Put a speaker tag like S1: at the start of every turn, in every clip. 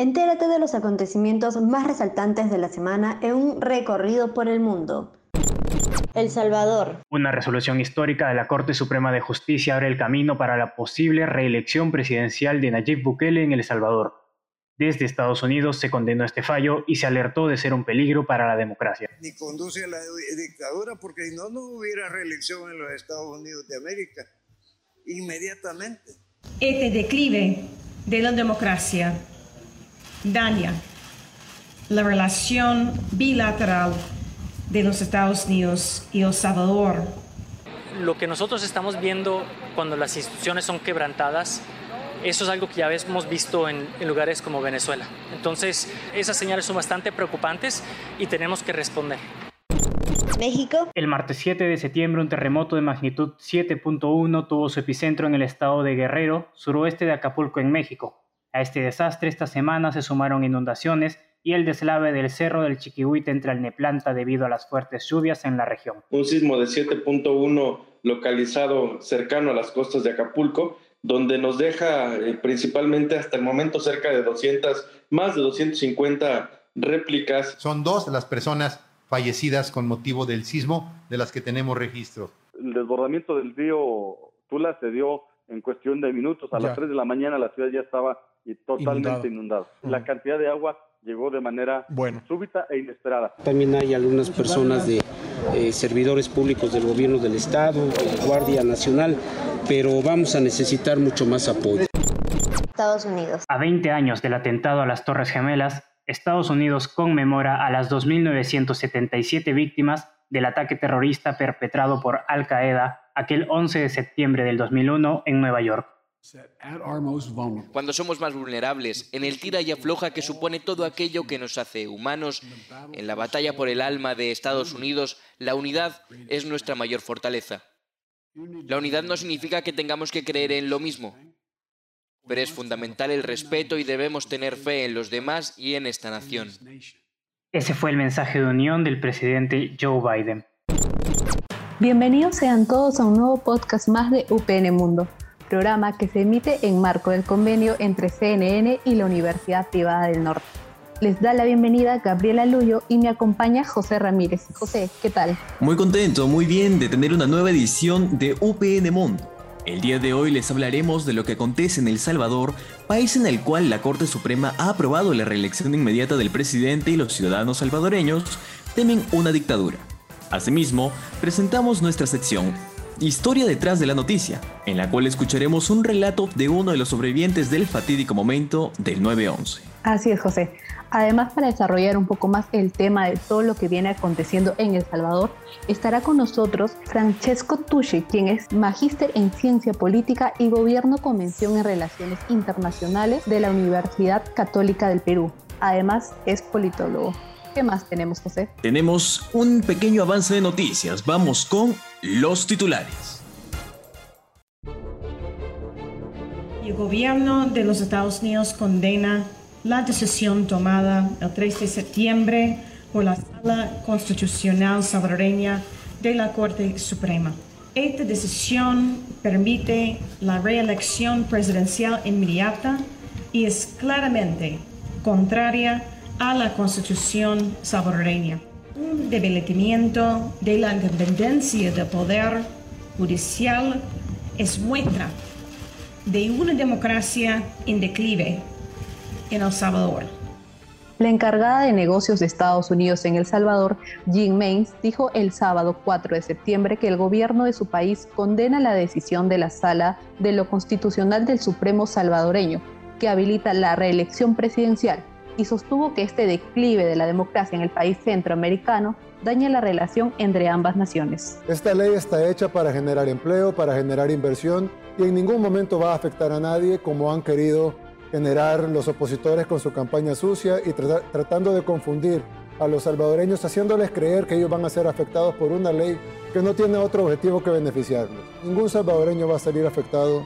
S1: Entérate de los acontecimientos más resaltantes de la semana en un recorrido por el mundo. El Salvador.
S2: Una resolución histórica de la Corte Suprema de Justicia abre el camino para la posible reelección presidencial de Nayib Bukele en El Salvador. Desde Estados Unidos se condenó este fallo y se alertó de ser un peligro para la democracia.
S3: Ni conduce a la dictadura porque si no, no hubiera reelección en los Estados Unidos de América. Inmediatamente.
S4: Este declive de la democracia daña la relación bilateral de los Estados Unidos y El Salvador.
S5: Lo que nosotros estamos viendo cuando las instituciones son quebrantadas, eso es algo que ya hemos visto en, en, lugares como Venezuela. Entonces, esas señales son bastante preocupantes y tenemos que responder.
S1: México.
S2: El martes 7 de septiembre, un terremoto de magnitud 7.1 tuvo su epicentro en el estado de Guerrero, suroeste de Acapulco, en México. A este desastre esta semana se sumaron inundaciones y el deslave del cerro del Chiquihuite entre el Neplanta debido a las fuertes lluvias en la región.
S6: Un sismo de 7.1 localizado cercano a las costas de Acapulco, donde nos deja eh, principalmente hasta el momento cerca de 200, más de 250 réplicas.
S7: Son dos las personas fallecidas con motivo del sismo de las que tenemos registro.
S8: El desbordamiento del río Tula se dio en cuestión de minutos. A ya. las 3 de la mañana la ciudad ya estaba totalmente inundada. Uh -huh. La cantidad de agua llegó de manera
S7: bueno.
S8: súbita e inesperada.
S9: También hay algunas personas de eh, servidores públicos del gobierno del estado, Guardia Nacional, pero vamos a necesitar mucho más apoyo.
S1: Estados Unidos.
S2: A 20 años del atentado a las Torres Gemelas, Estados Unidos conmemora a las 2.977 víctimas del ataque terrorista perpetrado por Al Qaeda aquel 11 de septiembre del 2001 en Nueva York.
S10: Cuando somos más vulnerables, en el tira y afloja que supone todo aquello que nos hace humanos, en la batalla por el alma de Estados Unidos, la unidad es nuestra mayor fortaleza. La unidad no significa que tengamos que creer en lo mismo, pero es fundamental el respeto y debemos tener fe en los demás y en esta nación.
S2: Ese fue el mensaje de unión del presidente Joe Biden.
S1: Bienvenidos sean todos a un nuevo podcast más de UPN Mundo programa que se emite en marco del convenio entre CNN y la Universidad Privada del Norte. Les da la bienvenida Gabriela Luyo y me acompaña José Ramírez. José, ¿qué tal?
S11: Muy contento, muy bien de tener una nueva edición de UPN Mundo. El día de hoy les hablaremos de lo que acontece en El Salvador, país en el cual la Corte Suprema ha aprobado la reelección inmediata del presidente y los ciudadanos salvadoreños temen una dictadura. Asimismo, presentamos nuestra sección Historia detrás de la noticia, en la cual escucharemos un relato de uno de los sobrevivientes del fatídico momento del 9-11.
S1: Así es, José. Además, para desarrollar un poco más el tema de todo lo que viene aconteciendo en El Salvador, estará con nosotros Francesco Tucci, quien es magíster en Ciencia Política y Gobierno con mención en Relaciones Internacionales de la Universidad Católica del Perú. Además, es politólogo. ¿Qué más tenemos, José?
S11: Tenemos un pequeño avance de noticias. Vamos con los titulares.
S4: El gobierno de los Estados Unidos condena la decisión tomada el 3 de septiembre por la Sala Constitucional Salvadoreña de la Corte Suprema. Esta decisión permite la reelección presidencial inmediata y es claramente contraria a la Constitución salvadoreña. Un debilitamiento de la independencia del poder judicial es muestra de una democracia en declive en El Salvador.
S1: La encargada de negocios de Estados Unidos en El Salvador, Jean Mains, dijo el sábado 4 de septiembre que el gobierno de su país condena la decisión de la Sala de lo Constitucional del Supremo salvadoreño, que habilita la reelección presidencial y sostuvo que este declive de la democracia en el país centroamericano daña la relación entre ambas naciones.
S12: Esta ley está hecha para generar empleo, para generar inversión y en ningún momento va a afectar a nadie como han querido generar los opositores con su campaña sucia y tra tratando de confundir a los salvadoreños haciéndoles creer que ellos van a ser afectados por una ley que no tiene otro objetivo que beneficiarlos. Ningún salvadoreño va a salir afectado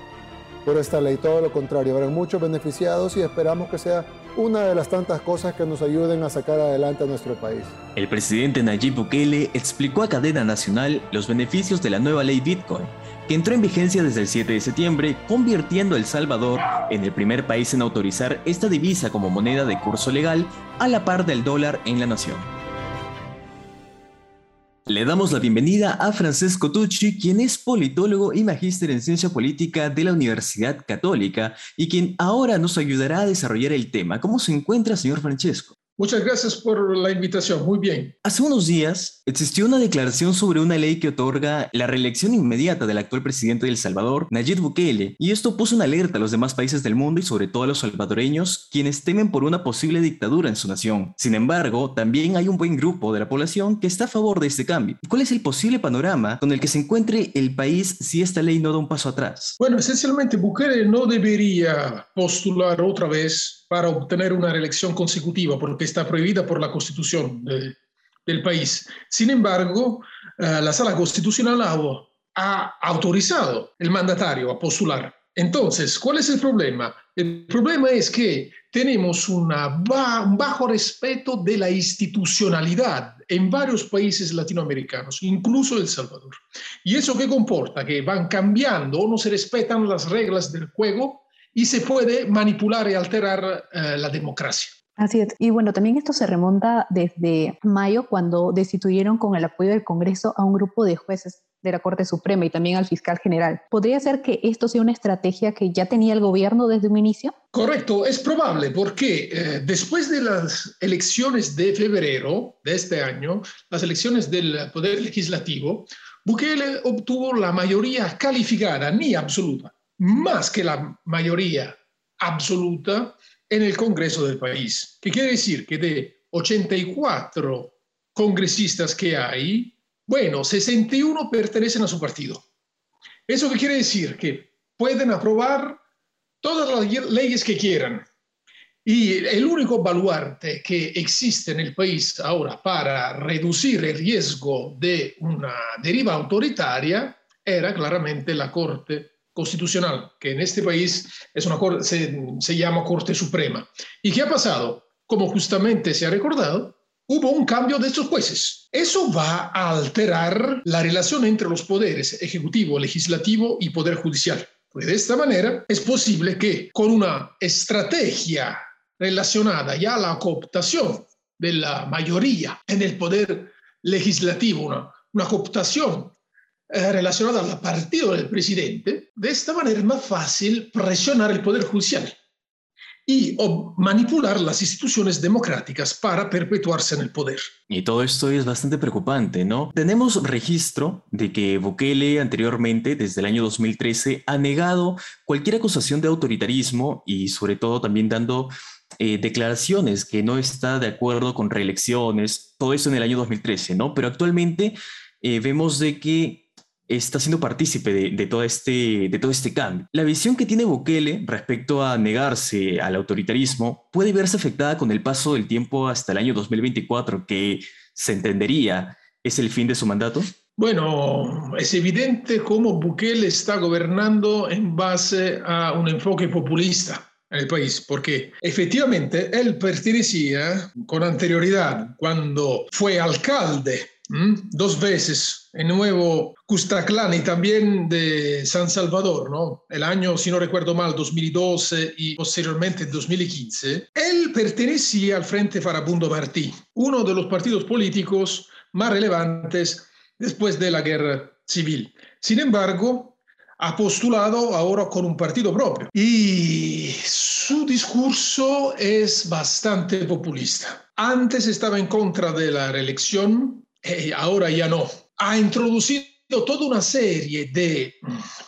S12: por esta ley, todo lo contrario, habrá muchos beneficiados y esperamos que sea una de las tantas cosas que nos ayuden a sacar adelante a nuestro país.
S11: El presidente Nayib Bukele explicó a cadena nacional los beneficios de la nueva ley Bitcoin, que entró en vigencia desde el 7 de septiembre, convirtiendo a El Salvador en el primer país en autorizar esta divisa como moneda de curso legal a la par del dólar en la nación. Le damos la bienvenida a Francesco Tucci, quien es politólogo y magíster en ciencia política de la Universidad Católica y quien ahora nos ayudará a desarrollar el tema. ¿Cómo se encuentra, señor Francesco?
S13: Muchas gracias por la invitación. Muy bien.
S11: Hace unos días existió una declaración sobre una ley que otorga la reelección inmediata del actual presidente de El Salvador, Nayib Bukele, y esto puso una alerta a los demás países del mundo y sobre todo a los salvadoreños, quienes temen por una posible dictadura en su nación. Sin embargo, también hay un buen grupo de la población que está a favor de este cambio. ¿Cuál es el posible panorama con el que se encuentre el país si esta ley no da un paso atrás?
S13: Bueno, esencialmente Bukele no debería postular otra vez para obtener una reelección consecutiva, porque está prohibida por la constitución del país. Sin embargo, eh, la sala constitucional ha, autorizado el mandatario a postular. Entonces, ¿cuál es el problema? El problema es que tenemos una un bajo respeto de la institucionalidad en varios países latinoamericanos, incluso El Salvador. ¿Y eso qué comporta? Que van cambiando o no se respetan las reglas del juego y se puede manipular y alterar eh, la democracia.
S1: Así es. Y bueno, también esto se remonta desde mayo, cuando destituyeron con el apoyo del Congreso a un grupo de jueces de la Corte Suprema y también al fiscal general. ¿Podría ser que esto sea una estrategia que ya tenía el gobierno desde un inicio?
S13: Correcto, es probable porque eh, después de las elecciones de febrero de este año, las elecciones del Poder Legislativo, Bukele obtuvo la mayoría calificada, ni absoluta, más que la mayoría absoluta en el Congreso del país. ¿Qué quiere decir? Que de 84 congresistas que hay, bueno, 61 pertenecen a su partido. ¿Eso qué quiere decir? Que pueden aprobar todas las leyes que quieran. Y el único baluarte que existe en el país ahora para reducir el riesgo de una deriva autoritaria era claramente la Corte constitucional, que en este país es una se, se llama Corte Suprema. ¿Y qué ha pasado? Como justamente se ha recordado, hubo un cambio de estos jueces. Eso va a alterar la relación entre los poderes ejecutivo, legislativo y poder judicial. Pues de esta manera es posible que con una estrategia relacionada ya a la cooptación de la mayoría en el poder legislativo, una, una cooptación eh, relacionada al partido del presidente, de esta manera es más fácil presionar el Poder Judicial y manipular las instituciones democráticas para perpetuarse en el poder.
S11: Y todo esto es bastante preocupante, ¿no? Tenemos registro de que Bukele anteriormente, desde el año 2013, ha negado cualquier acusación de autoritarismo y sobre todo también dando eh, declaraciones que no está de acuerdo con reelecciones, todo eso en el año 2013, ¿no? Pero actualmente eh, vemos de que está siendo partícipe de, todo este, de todo este cambio. La visión que tiene Bukele respecto a negarse al autoritarismo puede verse afectada con el paso del tiempo hasta el año 2024, que se entendería es el fin de su mandato.
S13: Bueno, es evidente cómo Bukele está gobernando en base a un enfoque populista en el país, porque efectivamente él pertenecía con anterioridad, cuando fue alcalde dos veces, en nuevo Custaclán y también de San Salvador, ¿no? El año, si no recuerdo mal, 2012 y posteriormente 2015. Él pertenecía al Frente Farabundo Martí, uno de los partidos políticos más relevantes después de la guerra civil. Sin embargo, ha postulado ahora con un partido propio y su discurso es bastante populista. Antes estaba en contra de la reelección eh, ahora ya no, ha introducido toda una serie de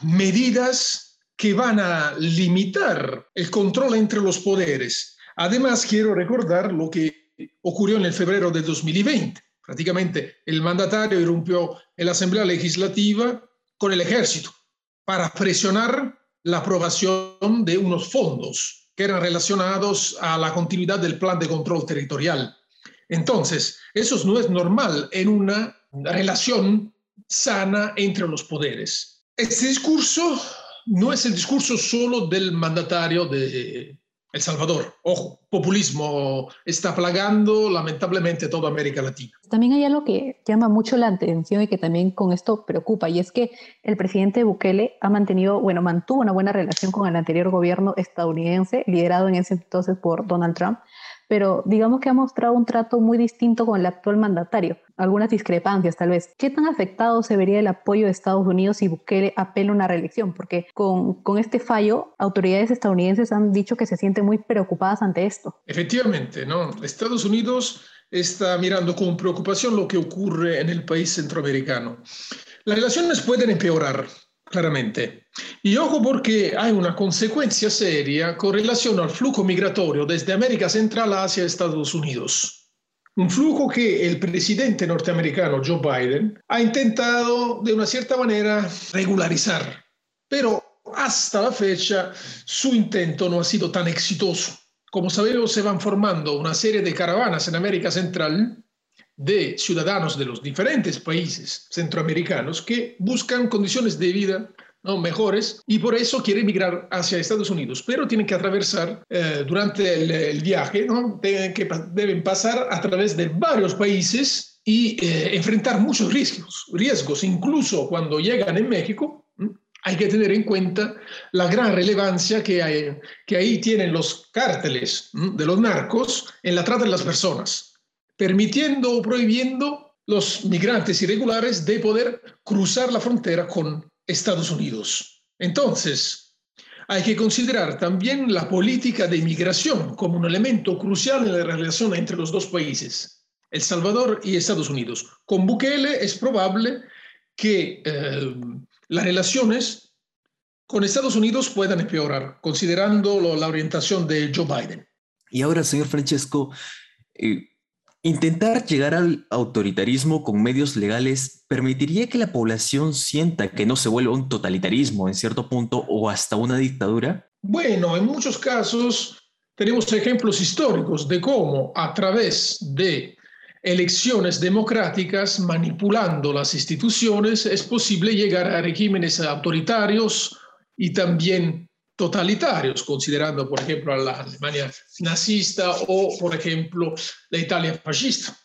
S13: medidas que van a limitar el control entre los poderes. Además, quiero recordar lo que ocurrió en febrero de 2020. Prácticamente el mandatario irrumpió en la Asamblea Legislativa con el ejército para presionar la aprobación de unos fondos que eran relacionados a la continuidad del plan de control territorial. Entonces, eso no es normal en una relación sana entre los poderes. Este discurso no es el discurso solo del mandatario de El Salvador. Ojo, populismo está plagando lamentablemente toda América Latina.
S1: También hay algo que llama mucho la atención y que también con esto preocupa, y es que el presidente Bukele ha mantenido, bueno, mantuvo una buena relación con el anterior gobierno estadounidense, liderado en ese entonces por Donald Trump, pero digamos que ha mostrado un trato muy distinto con el actual mandatario, algunas discrepancias tal vez. ¿Qué tan afectado se vería el apoyo de Estados Unidos si Bukele apela a una reelección? Porque con, con este fallo, autoridades estadounidenses han dicho que se sienten muy preocupadas ante esto.
S13: Efectivamente, ¿no? Estados Unidos está mirando con preocupación lo que ocurre en el país centroamericano. Las relaciones pueden empeorar claramente. Y ojo porque hay una consecuencia seria con relación al flujo migratorio desde América Central hacia Estados Unidos. Un flujo que el presidente norteamericano Joe Biden ha intentado de una cierta manera regularizar, pero hasta la fecha su intento no ha sido tan exitoso. Como sabemos, se van formando una serie de caravanas en América Central de ciudadanos de los diferentes países centroamericanos que buscan condiciones de vida ¿no? mejores y por eso quieren emigrar hacia Estados Unidos, pero tienen que atravesar eh, durante el, viaje, ¿no? deben pasar a través de varios países y eh, enfrentar muchos riesgos, riesgos, incluso cuando llegan en México, hay que tener en cuenta la gran relevancia que, hay, que ahí tienen los cárteles de los narcos en la trata de las personas permitiendo o prohibiendo los migrantes irregulares de poder cruzar la frontera con Estados Unidos. Entonces, hay que considerar también la política de inmigración como un elemento crucial en la relación entre los dos países, El Salvador y Estados Unidos. Con Bukele es probable que eh, las relaciones con Estados Unidos puedan empeorar, considerando la orientación de Joe Biden.
S11: Y ahora, señor Francesco, eh, Intentar llegar al autoritarismo con medios legales permitiría que la población sienta que no se vuelva un totalitarismo en cierto punto o hasta una dictadura?
S13: Bueno, en muchos casos tenemos ejemplos históricos de cómo a través de elecciones democráticas, manipulando las instituciones, es posible llegar a regímenes autoritarios y también totalitarios, considerando, por ejemplo, a la Alemania nazista o, por ejemplo, la Italia fascista.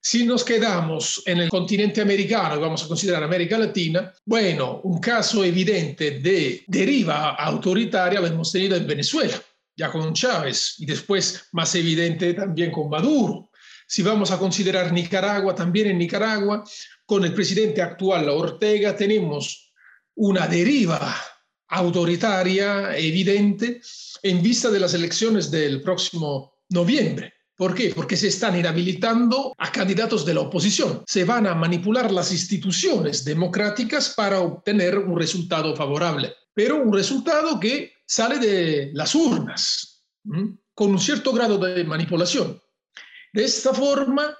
S13: Si nos quedamos en el continente americano vamos a considerar América Latina, bueno, un caso evidente de deriva autoritaria lo hemos tenido en Venezuela, ya con Chávez, y después más evidente también con Maduro. Si vamos a considerar Nicaragua, también en Nicaragua, con el presidente actual Ortega, tenemos una deriva autoritaria, evidente, en vista de las elecciones del próximo noviembre. ¿Por qué? Porque se están inhabilitando a candidatos de la oposición. Se van a manipular las instituciones democráticas para obtener un resultado favorable, pero un resultado que sale de las urnas, con un cierto grado de manipulación. De esta forma,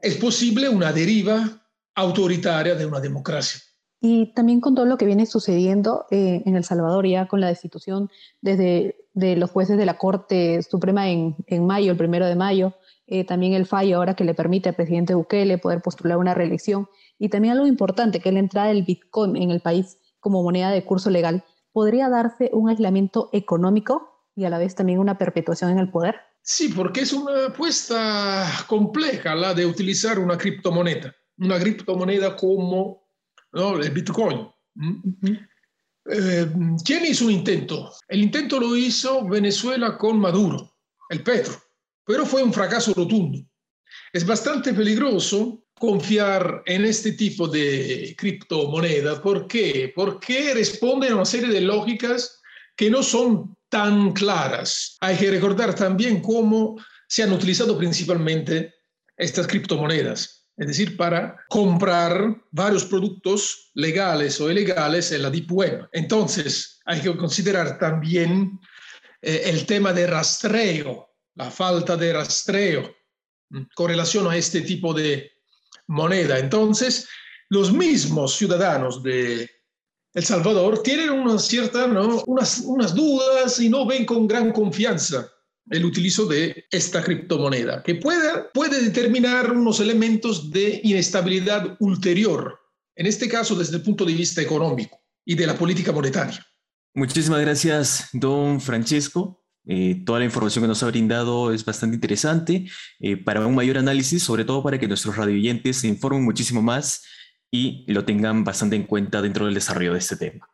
S13: es posible una deriva autoritaria de una democracia.
S1: Y también con todo lo que viene sucediendo eh, en El Salvador, ya con la destitución desde de los jueces de la Corte Suprema en, en mayo, el primero de mayo, eh, también el fallo ahora que le permite al presidente Bukele poder postular una reelección, y también algo importante, que es la entrada del Bitcoin en el país como moneda de curso legal, ¿podría darse un aislamiento económico y a la vez también una perpetuación en el poder?
S13: Sí, porque es una apuesta compleja la de utilizar una criptomoneda, una criptomoneda como el Bitcoin. Eh, ¿Quién hizo un intento? El intento lo hizo Venezuela con Maduro, el Petro, pero fue un fracaso rotundo. Es bastante peligroso confiar en este tipo de criptomoneda. ¿Por qué? Porque responden a una serie de lógicas que no son tan claras. Hay que recordar también cómo se han utilizado principalmente estas criptomonedas es decir, para comprar varios productos legales o ilegales en la Deep Web. Entonces, hay que considerar también eh, el tema de rastreo, la falta de rastreo con relación a este tipo de moneda. Entonces, los mismos ciudadanos de El Salvador tienen una cierta, ¿no? unas, unas dudas y no ven con gran confianza el utilizo de esta criptomoneda, que puede, puede determinar unos elementos de inestabilidad ulterior, en este caso desde el punto de vista económico y de la política monetaria.
S11: Muchísimas gracias, don Francesco. Eh, toda la información que nos ha brindado es bastante interesante eh, para un mayor análisis, sobre todo para que nuestros radioyentes se informen muchísimo más y lo tengan bastante en cuenta dentro del desarrollo de este tema.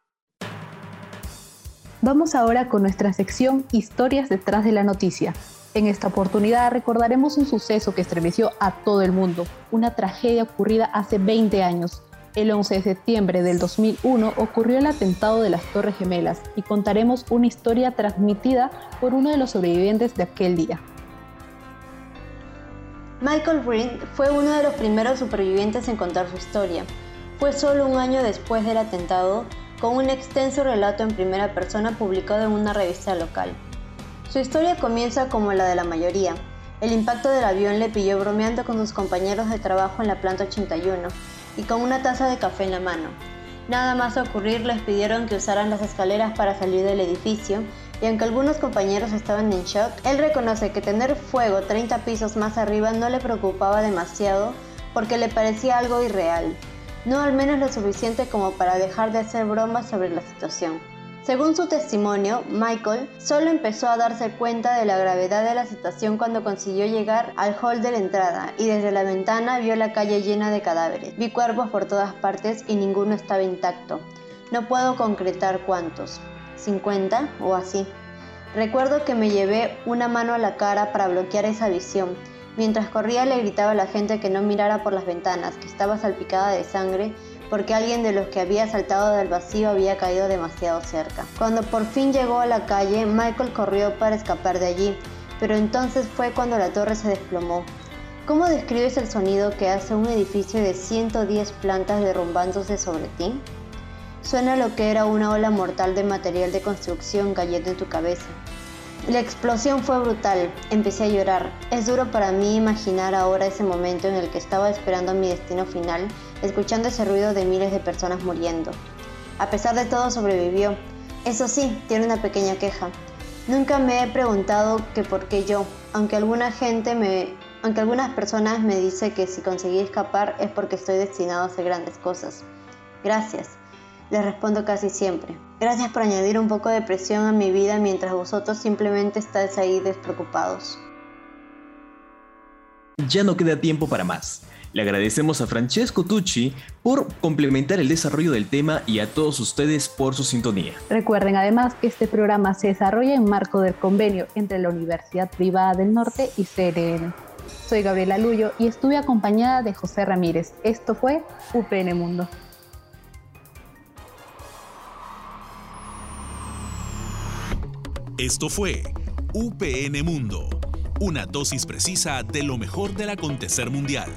S1: Vamos ahora con nuestra sección Historias detrás de la noticia. En esta oportunidad recordaremos un suceso que estremeció a todo el mundo, una tragedia ocurrida hace 20 años. El 11 de septiembre del 2001 ocurrió el atentado de las Torres Gemelas y contaremos una historia transmitida por uno de los sobrevivientes de aquel día.
S14: Michael Green fue uno de los primeros supervivientes en contar su historia. Fue solo un año después del atentado con un extenso relato en primera persona publicado en una revista local. Su historia comienza como la de la mayoría. El impacto del avión le pilló bromeando con sus compañeros de trabajo en la planta 81 y con una taza de café en la mano. Nada más ocurrir les pidieron que usaran las escaleras para salir del edificio y aunque algunos compañeros estaban en shock, él reconoce que tener fuego 30 pisos más arriba no le preocupaba demasiado porque le parecía algo irreal no al menos lo suficiente como para dejar de hacer bromas sobre la situación. Según su testimonio, Michael solo empezó a darse cuenta de la gravedad de la situación cuando consiguió llegar al hall de la entrada y desde la ventana vio la calle llena de cadáveres. Vi cuerpos por todas partes y ninguno estaba intacto. No puedo concretar cuántos, 50 o así. Recuerdo que me llevé una mano a la cara para bloquear esa visión Mientras corría le gritaba a la gente que no mirara por las ventanas, que estaba salpicada de sangre porque alguien de los que había saltado del vacío había caído demasiado cerca. Cuando por fin llegó a la calle, Michael corrió para escapar de allí, pero entonces fue cuando la torre se desplomó. ¿Cómo describes el sonido que hace un edificio de 110 plantas derrumbándose sobre ti? Suena lo que era una ola mortal de material de construcción cayendo en tu cabeza. La explosión fue brutal, empecé a llorar. Es duro para mí imaginar ahora ese momento en el que estaba esperando mi destino final, escuchando ese ruido de miles de personas muriendo. A pesar de todo sobrevivió. Eso sí, tiene una pequeña queja. Nunca me he preguntado que por qué yo, aunque alguna gente aunque algunas personas me dicen que si conseguí escapar es porque estoy destinado a hacer grandes cosas. Gracias. Les respondo casi siempre. Gracias por añadir un poco de presión a mi vida mientras vosotros simplemente estáis ahí despreocupados.
S11: Ya no queda tiempo para más. Le agradecemos a Francesco Tucci por complementar el desarrollo del tema y a todos ustedes por su sintonía.
S1: Recuerden además que este programa se desarrolla en marco del convenio entre la Universidad Privada del Norte y CRN. Soy Gabriela Luyo y estuve acompañada de José Ramírez. Esto fue UPN Mundo.
S15: Esto fue UPN Mundo, una dosis precisa de lo mejor del acontecer mundial.